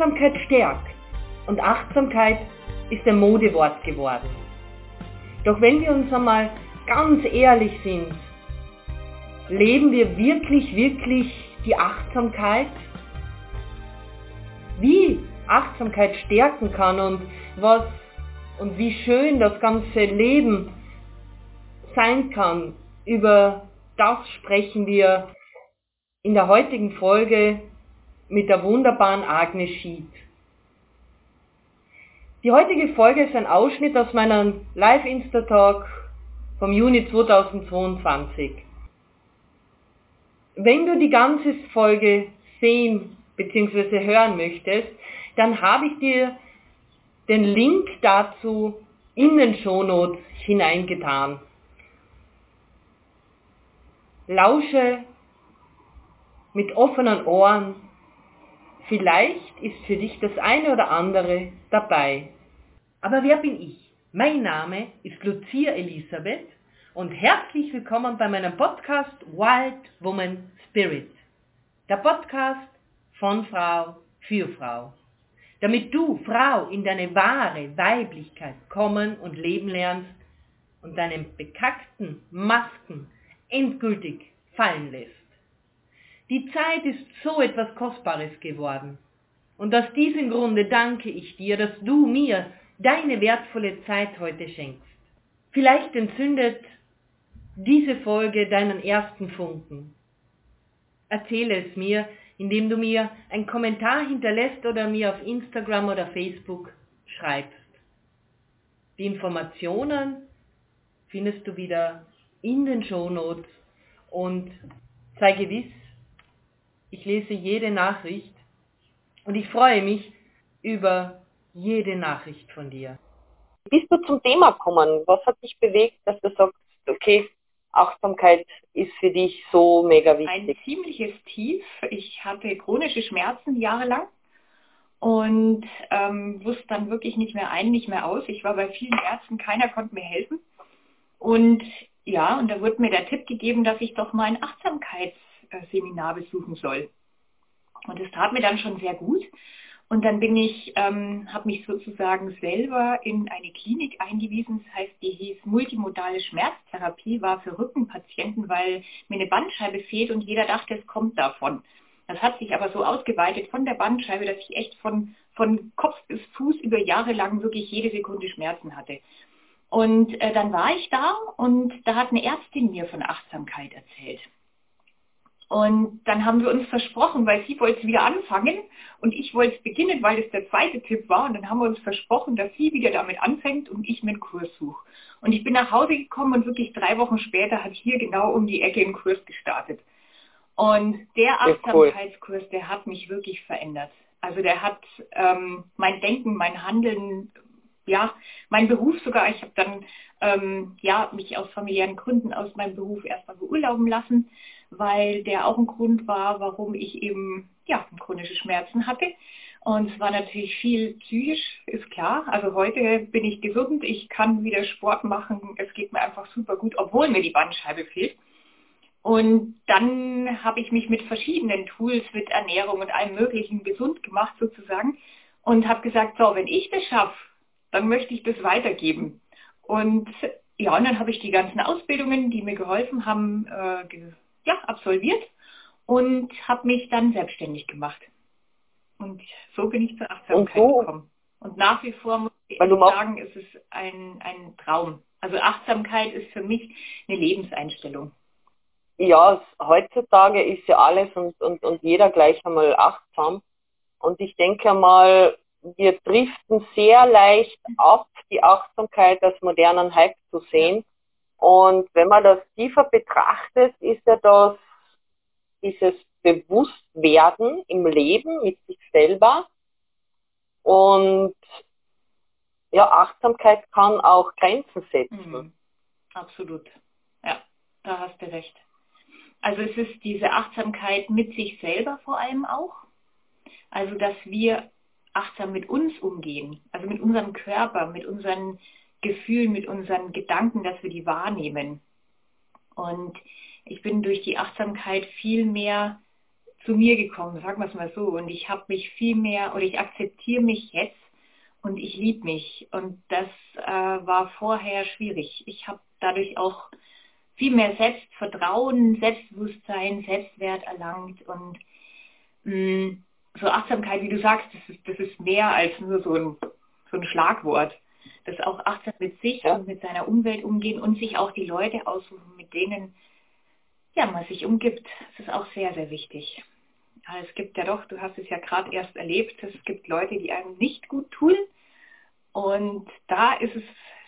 Achtsamkeit stärkt und Achtsamkeit ist ein Modewort geworden. Doch wenn wir uns einmal ganz ehrlich sind, leben wir wirklich, wirklich die Achtsamkeit? Wie Achtsamkeit stärken kann und was und wie schön das ganze Leben sein kann, über das sprechen wir in der heutigen Folge mit der wunderbaren Agnes Schied. Die heutige Folge ist ein Ausschnitt aus meinem Live-Insta-Talk vom Juni 2022. Wenn du die ganze Folge sehen bzw. hören möchtest, dann habe ich dir den Link dazu in den Shownotes hineingetan. Lausche mit offenen Ohren Vielleicht ist für dich das eine oder andere dabei. Aber wer bin ich? Mein Name ist Lucia Elisabeth und herzlich willkommen bei meinem Podcast Wild Woman Spirit. Der Podcast von Frau für Frau. Damit du, Frau, in deine wahre Weiblichkeit kommen und leben lernst und deinen bekackten Masken endgültig fallen lässt. Die Zeit ist so etwas Kostbares geworden. Und aus diesem Grunde danke ich dir, dass du mir deine wertvolle Zeit heute schenkst. Vielleicht entzündet diese Folge deinen ersten Funken. Erzähle es mir, indem du mir einen Kommentar hinterlässt oder mir auf Instagram oder Facebook schreibst. Die Informationen findest du wieder in den Shownotes und sei gewiss, ich lese jede Nachricht und ich freue mich über jede Nachricht von dir. Bist du zum Thema gekommen? Was hat dich bewegt, dass du sagst, okay, Achtsamkeit ist für dich so mega wichtig? Ein ziemliches Tief. Ich hatte chronische Schmerzen jahrelang und ähm, wusste dann wirklich nicht mehr ein, nicht mehr aus. Ich war bei vielen Ärzten, keiner konnte mir helfen. Und ja, und da wurde mir der Tipp gegeben, dass ich doch mal ein Achtsamkeitsseminar besuchen soll. Und das tat mir dann schon sehr gut. Und dann bin ich, ähm, habe mich sozusagen selber in eine Klinik eingewiesen. Das heißt, die hieß multimodale Schmerztherapie, war für Rückenpatienten, weil mir eine Bandscheibe fehlt und jeder dachte, es kommt davon. Das hat sich aber so ausgeweitet von der Bandscheibe, dass ich echt von, von Kopf bis Fuß über Jahre lang wirklich jede Sekunde Schmerzen hatte. Und äh, dann war ich da und da hat eine Ärztin mir von Achtsamkeit erzählt. Und dann haben wir uns versprochen, weil sie wollte wieder anfangen und ich wollte es beginnen, weil das der zweite Tipp war. Und dann haben wir uns versprochen, dass sie wieder damit anfängt und ich mir einen Kurs suche. Und ich bin nach Hause gekommen und wirklich drei Wochen später hat hier genau um die Ecke ein Kurs gestartet. Und der Achtsamkeitskurs, der hat mich wirklich verändert. Also der hat ähm, mein Denken, mein Handeln, ja, mein Beruf sogar. Ich habe dann ähm, ja mich aus familiären Gründen aus meinem Beruf erstmal beurlauben lassen weil der auch ein Grund war, warum ich eben ja, chronische Schmerzen hatte. Und es war natürlich viel psychisch, ist klar. Also heute bin ich gesund, ich kann wieder Sport machen, es geht mir einfach super gut, obwohl mir die Bandscheibe fehlt. Und dann habe ich mich mit verschiedenen Tools, mit Ernährung und allem Möglichen gesund gemacht sozusagen und habe gesagt, so, wenn ich das schaffe, dann möchte ich das weitergeben. Und ja, und dann habe ich die ganzen Ausbildungen, die mir geholfen haben, äh, ja, absolviert und habe mich dann selbstständig gemacht. Und so bin ich zur Achtsamkeit und so, gekommen. Und nach wie vor muss ich sagen, ist es ein, ein Traum. Also Achtsamkeit ist für mich eine Lebenseinstellung. Ja, heutzutage ist ja alles und, und, und jeder gleich einmal achtsam. Und ich denke mal, wir driften sehr leicht ab, die Achtsamkeit als modernen Hype zu sehen. Und wenn man das tiefer betrachtet, ist ja das dieses Bewusstwerden im Leben mit sich selber. Und ja, Achtsamkeit kann auch Grenzen setzen. Mhm. Absolut. Ja, da hast du recht. Also es ist diese Achtsamkeit mit sich selber vor allem auch. Also dass wir achtsam mit uns umgehen, also mit unserem Körper, mit unseren Gefühl, mit unseren Gedanken, dass wir die wahrnehmen. Und ich bin durch die Achtsamkeit viel mehr zu mir gekommen, sagen wir es mal so. Und ich habe mich viel mehr oder ich akzeptiere mich jetzt und ich liebe mich. Und das äh, war vorher schwierig. Ich habe dadurch auch viel mehr Selbstvertrauen, Selbstbewusstsein, Selbstwert erlangt und mh, mm, so Achtsamkeit, wie du sagst, das ist, das ist mehr als nur so ein, so ein Schlagwort. Das auch achtsam mit sich ja. und mit seiner Umwelt umgehen und sich auch die Leute aussuchen, mit denen ja, man sich umgibt. Das ist auch sehr, sehr wichtig. Aber es gibt ja doch, du hast es ja gerade erst erlebt, es gibt Leute, die einem nicht gut tun. Und da ist es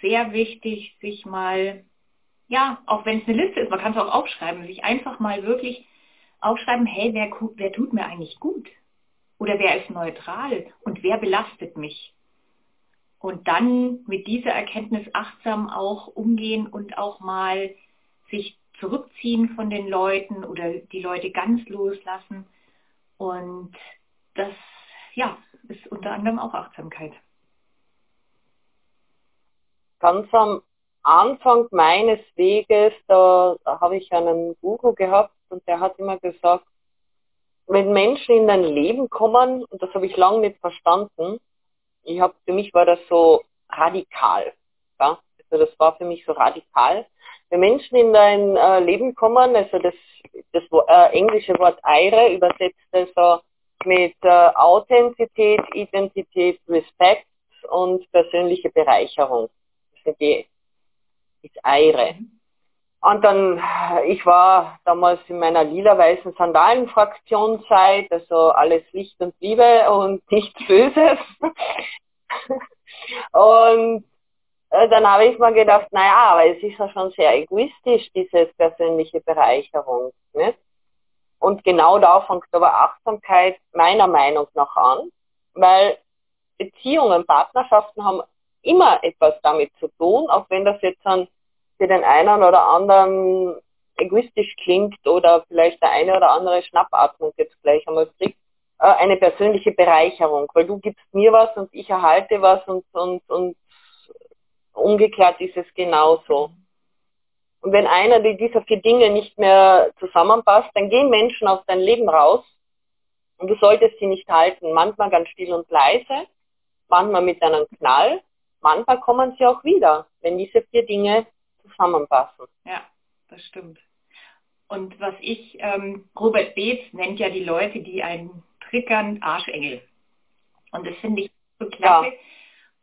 sehr wichtig, sich mal, ja, auch wenn es eine Liste ist, man kann es auch aufschreiben, sich einfach mal wirklich aufschreiben, hey, wer, wer tut mir eigentlich gut? Oder wer ist neutral? Und wer belastet mich? Und dann mit dieser Erkenntnis achtsam auch umgehen und auch mal sich zurückziehen von den Leuten oder die Leute ganz loslassen. Und das, ja, ist unter anderem auch Achtsamkeit. Ganz am Anfang meines Weges, da, da habe ich einen Guru gehabt und der hat immer gesagt, wenn Menschen in dein Leben kommen, und das habe ich lange nicht verstanden, ich habe für mich war das so radikal. Ja? Also das war für mich so radikal. Wenn Menschen in dein äh, Leben kommen, also das, das äh, englische Wort Eire übersetzt also mit äh, Authentizität, Identität, Respekt und persönliche Bereicherung. Das ist Eire. Und dann, ich war damals in meiner lila-weißen Sandalenfraktionszeit, also alles Licht und Liebe und nichts Böses. und äh, dann habe ich mir gedacht, naja, aber es ist ja schon sehr egoistisch, diese persönliche Bereicherung. Nicht? Und genau da fängt aber Achtsamkeit meiner Meinung nach an, weil Beziehungen, Partnerschaften haben immer etwas damit zu tun, auch wenn das jetzt dann für den einen oder anderen egoistisch klingt oder vielleicht der eine oder andere Schnappatmung jetzt gleich einmal kriegt, äh, eine persönliche Bereicherung, weil du gibst mir was und ich erhalte was und, und, und umgekehrt ist es genauso. Und wenn einer dieser vier Dinge nicht mehr zusammenpasst, dann gehen Menschen aus dein Leben raus und du solltest sie nicht halten. Manchmal ganz still und leise, manchmal mit einem Knall, manchmal kommen sie auch wieder, wenn diese vier Dinge zusammenpassen. Ja, das stimmt. Und was ich, ähm, Robert Beetz nennt ja die Leute, die einen triggern, Arschengel. Und das finde ich so klasse. Ja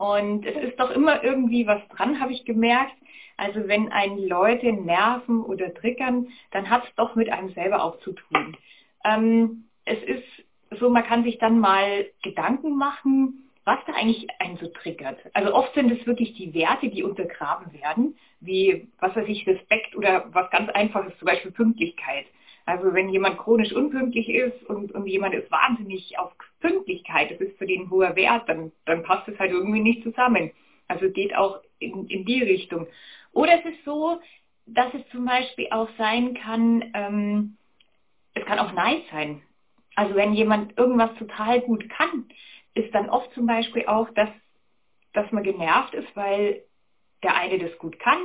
und es ist doch immer irgendwie was dran, habe ich gemerkt. Also wenn einen Leute nerven oder triggern, dann hat es doch mit einem selber auch zu tun. Ähm, es ist so, man kann sich dann mal Gedanken machen, was da eigentlich einen so triggert. Also oft sind es wirklich die Werte, die untergraben werden, wie, was weiß ich, Respekt oder was ganz einfaches, zum Beispiel Pünktlichkeit. Also wenn jemand chronisch unpünktlich ist und, und jemand ist wahnsinnig auf Pünktlichkeit, das ist für den hoher Wert, dann, dann passt es halt irgendwie nicht zusammen. Also geht auch in, in die Richtung. Oder es ist so, dass es zum Beispiel auch sein kann, ähm, es kann auch Neid sein. Also wenn jemand irgendwas total gut kann, ist dann oft zum Beispiel auch, dass, dass man genervt ist, weil der eine das gut kann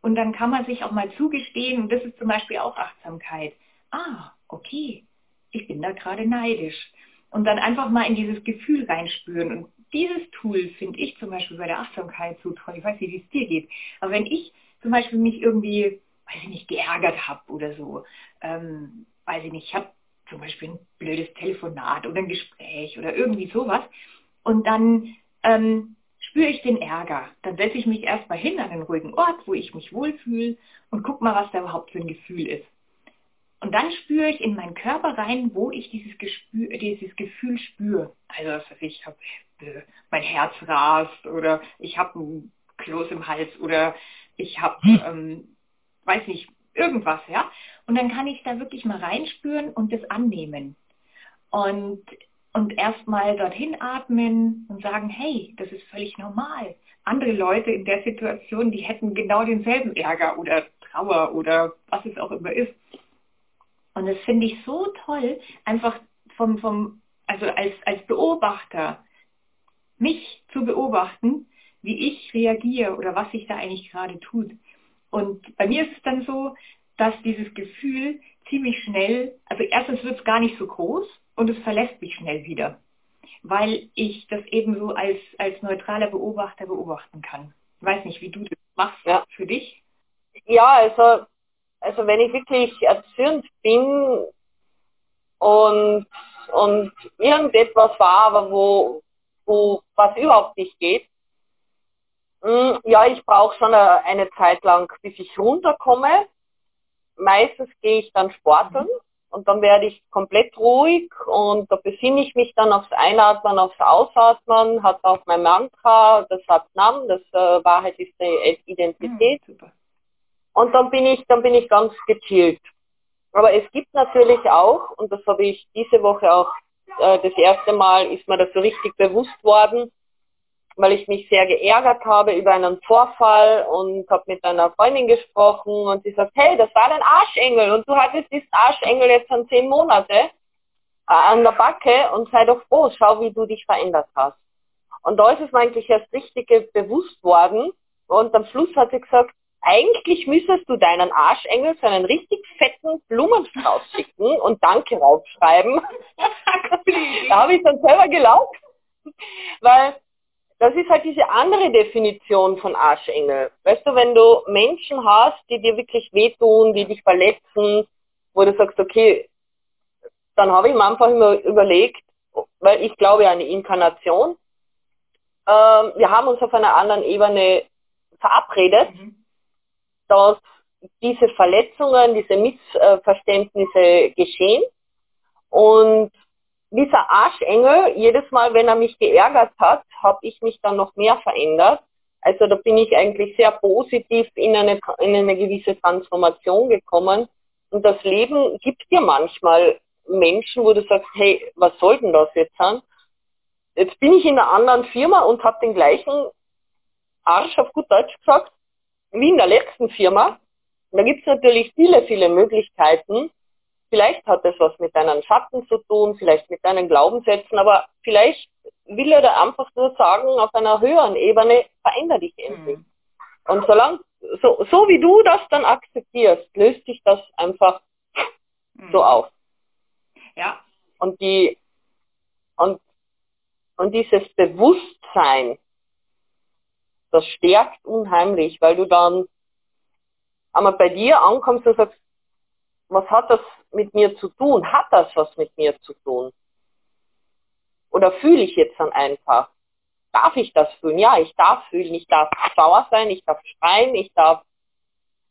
und dann kann man sich auch mal zugestehen, und das ist zum Beispiel auch Achtsamkeit ah, okay, ich bin da gerade neidisch. Und dann einfach mal in dieses Gefühl reinspüren. Und dieses Tool finde ich zum Beispiel bei der Achtsamkeit so toll. Ich weiß nicht, wie es dir geht. Aber wenn ich zum Beispiel mich irgendwie, weiß ich nicht, geärgert habe oder so, ähm, weiß ich nicht, ich habe zum Beispiel ein blödes Telefonat oder ein Gespräch oder irgendwie sowas. Und dann ähm, spüre ich den Ärger. Dann setze ich mich erstmal hin an einen ruhigen Ort, wo ich mich wohlfühle und guck mal, was da überhaupt für ein Gefühl ist. Und dann spüre ich in meinen Körper rein, wo ich dieses, Gespür, dieses Gefühl spüre. Also ich habe äh, mein Herz rast oder ich habe ein Kloß im Hals oder ich habe, hm. ähm, weiß nicht, irgendwas, ja. Und dann kann ich da wirklich mal reinspüren und das annehmen. Und, und erstmal dorthin atmen und sagen, hey, das ist völlig normal. Andere Leute in der Situation, die hätten genau denselben Ärger oder Trauer oder was es auch immer ist. Und das finde ich so toll, einfach vom, vom, also als, als Beobachter, mich zu beobachten, wie ich reagiere oder was sich da eigentlich gerade tut. Und bei mir ist es dann so, dass dieses Gefühl ziemlich schnell, also erstens wird es gar nicht so groß und es verlässt mich schnell wieder, weil ich das eben so als, als neutraler Beobachter beobachten kann. Ich weiß nicht, wie du das machst ja. für dich. Ja, also, also wenn ich wirklich erzürnt bin und, und irgendetwas war, aber wo, wo was überhaupt nicht geht, hm, ja, ich brauche schon eine Zeit lang, bis ich runterkomme. Meistens gehe ich dann sporteln und dann werde ich komplett ruhig und da besinne ich mich dann aufs Einatmen, aufs Ausatmen, hat auch mein Mantra, das hat Nam, das äh, Wahrheit ist die Identität. Mhm, und dann bin ich, dann bin ich ganz gechillt. Aber es gibt natürlich auch, und das habe ich diese Woche auch äh, das erste Mal, ist mir das so richtig bewusst worden, weil ich mich sehr geärgert habe über einen Vorfall und habe mit einer Freundin gesprochen und sie sagt, hey, das war dein Arschengel und du hattest diesen Arschengel jetzt schon zehn Monate äh, an der Backe und sei doch froh, schau, wie du dich verändert hast. Und da ist es mir eigentlich erst richtig bewusst worden und am Schluss hat sie gesagt, eigentlich müsstest du deinen Arschengel so einen richtig fetten Blumenstrauß schicken und Danke raufschreiben. da habe ich dann selber gelaufen, weil das ist halt diese andere Definition von Arschengel. Weißt du, wenn du Menschen hast, die dir wirklich wehtun, die dich verletzen, wo du sagst, okay, dann habe ich mir einfach immer überlegt, weil ich glaube ja an die Inkarnation. Ähm, wir haben uns auf einer anderen Ebene verabredet, mhm. dass diese Verletzungen, diese Missverständnisse geschehen und dieser Arschengel, jedes Mal, wenn er mich geärgert hat, habe ich mich dann noch mehr verändert. Also da bin ich eigentlich sehr positiv in eine, in eine gewisse Transformation gekommen. Und das Leben gibt dir manchmal Menschen, wo du sagst, hey, was soll denn das jetzt sein? Jetzt bin ich in einer anderen Firma und habe den gleichen Arsch, auf gut Deutsch gesagt, wie in der letzten Firma. Da gibt es natürlich viele, viele Möglichkeiten. Vielleicht hat das was mit deinen Schatten zu tun, vielleicht mit deinen Glaubenssätzen, aber vielleicht will er da einfach nur sagen, auf einer höheren Ebene, verändere dich endlich. Mhm. Und solange, so, so wie du das dann akzeptierst, löst sich das einfach mhm. so auf. Ja. Und die, und, und dieses Bewusstsein, das stärkt unheimlich, weil du dann einmal bei dir ankommst und sagst, was hat das mit mir zu tun? Hat das was mit mir zu tun? Oder fühle ich jetzt dann einfach? Darf ich das fühlen? Ja, ich darf fühlen. Ich darf sauer sein, ich darf schreien, ich darf,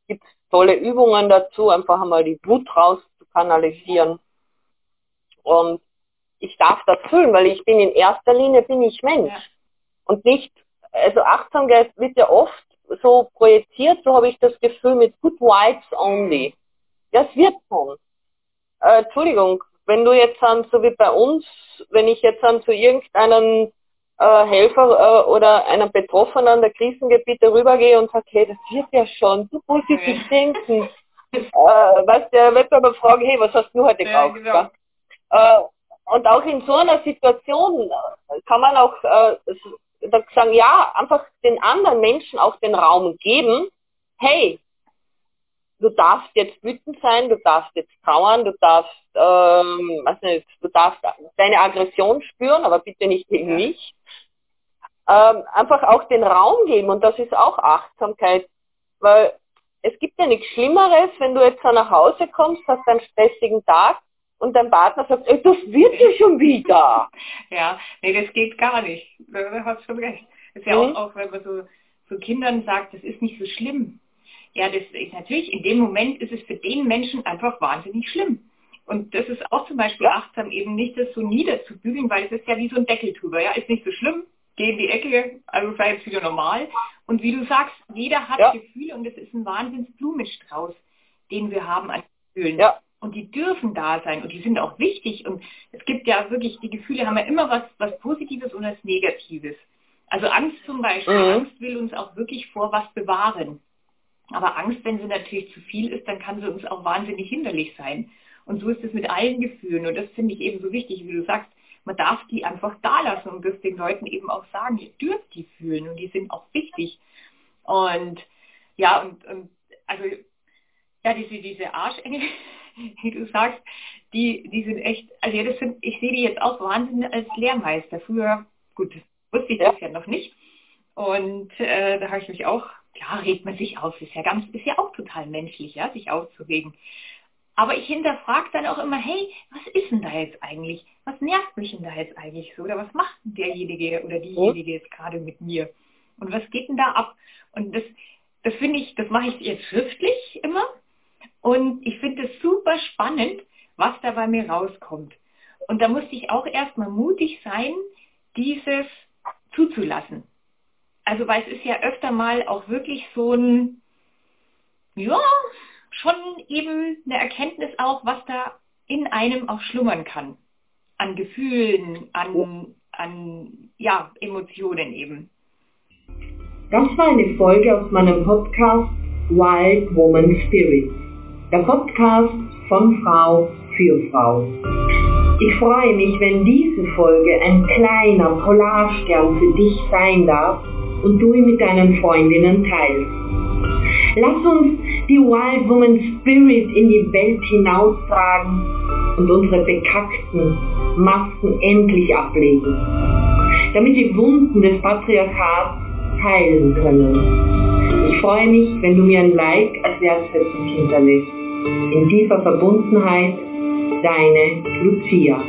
gibt tolle Übungen dazu, einfach einmal die Wut raus zu kanalisieren. Und ich darf das fühlen, weil ich bin in erster Linie bin ich Mensch. Ja. Und nicht, also Achtsamkeit wird ja oft so projiziert, so habe ich das Gefühl mit Good Vibes Only. Das wird kommen. Äh, Entschuldigung, wenn du jetzt dann, so wie bei uns, wenn ich jetzt dann zu irgendeinem äh, Helfer äh, oder einem Betroffenen der Krisengebiete rübergehe und sage, hey, das wird ja schon, du positiv ja. denken. äh, weißt, der wird aber fragen, hey, was hast du heute ja, gekauft? Genau. Äh, und auch in so einer Situation kann man auch äh, sagen, ja, einfach den anderen Menschen auch den Raum geben, hey, du darfst jetzt wütend sein, du darfst jetzt trauern, du darfst, ähm, weiß nicht, du darfst deine Aggression spüren, aber bitte nicht gegen mich. Ähm, einfach auch den Raum geben und das ist auch Achtsamkeit, weil es gibt ja nichts Schlimmeres, wenn du jetzt nach Hause kommst, hast einen stressigen Tag und dein Partner sagt, ey, das wird ja schon wieder. ja, nee, das geht gar nicht. Du hast schon recht. Das ist ja mhm. auch, auch, wenn man so, so Kindern sagt, das ist nicht so schlimm ja, das ist natürlich, in dem Moment ist es für den Menschen einfach wahnsinnig schlimm. Und das ist auch zum Beispiel achtsam, eben nicht das so niederzubügeln, weil es ist ja wie so ein Deckel drüber. Ja, ist nicht so schlimm, geh in die Ecke, also sei jetzt wieder normal. Und wie du sagst, jeder hat ja. Gefühle und es ist ein Wahnsinns-Blumenstrauß, den wir haben an Gefühlen. Ja. Und die dürfen da sein und die sind auch wichtig. Und es gibt ja wirklich, die Gefühle haben ja immer was, was Positives und was Negatives. Also Angst zum Beispiel, mhm. Angst will uns auch wirklich vor was bewahren. Aber Angst, wenn sie natürlich zu viel ist, dann kann sie uns auch wahnsinnig hinderlich sein. Und so ist es mit allen Gefühlen. Und das finde ich eben so wichtig, wie du sagst, man darf die einfach da lassen und das den Leuten eben auch sagen, ihr dürft die fühlen und die sind auch wichtig. Und ja, und, und also ja, diese, diese Arschengel, wie du sagst, die, die sind echt, also ja, das sind, ich sehe die jetzt auch wahnsinnig als Lehrmeister. Früher, gut, wusste ich das ja noch nicht. Und äh, da habe ich mich auch, regt man sich auf, ist ja ganz, ist ja auch total menschlich, ja, sich aufzuregen. Aber ich hinterfrage dann auch immer, hey, was ist denn da jetzt eigentlich? Was nervt mich denn da jetzt eigentlich so? Oder was macht derjenige oder diejenige jetzt gerade mit mir? Und was geht denn da ab? Und das, das finde ich, das mache ich jetzt schriftlich immer. Und ich finde es super spannend, was da bei mir rauskommt. Und da musste ich auch erstmal mutig sein, dieses zuzulassen. Also weil es ist ja öfter mal auch wirklich so ein, ja, schon eben eine Erkenntnis auch, was da in einem auch schlummern kann. An Gefühlen, an, an ja, Emotionen eben. Das war eine Folge aus meinem Podcast Wild Woman Spirit. Der Podcast von Frau für Frau. Ich freue mich, wenn diese Folge ein kleiner Polarstern für dich sein darf und du ihn mit deinen Freundinnen teilst. Lass uns die Wild Woman Spirit in die Welt hinaustragen und unsere bekackten Masken endlich ablegen, damit die Wunden des Patriarchats heilen können. Ich freue mich, wenn du mir ein Like als Wertschätzung hinterlässt. In tiefer Verbundenheit, deine Lucia.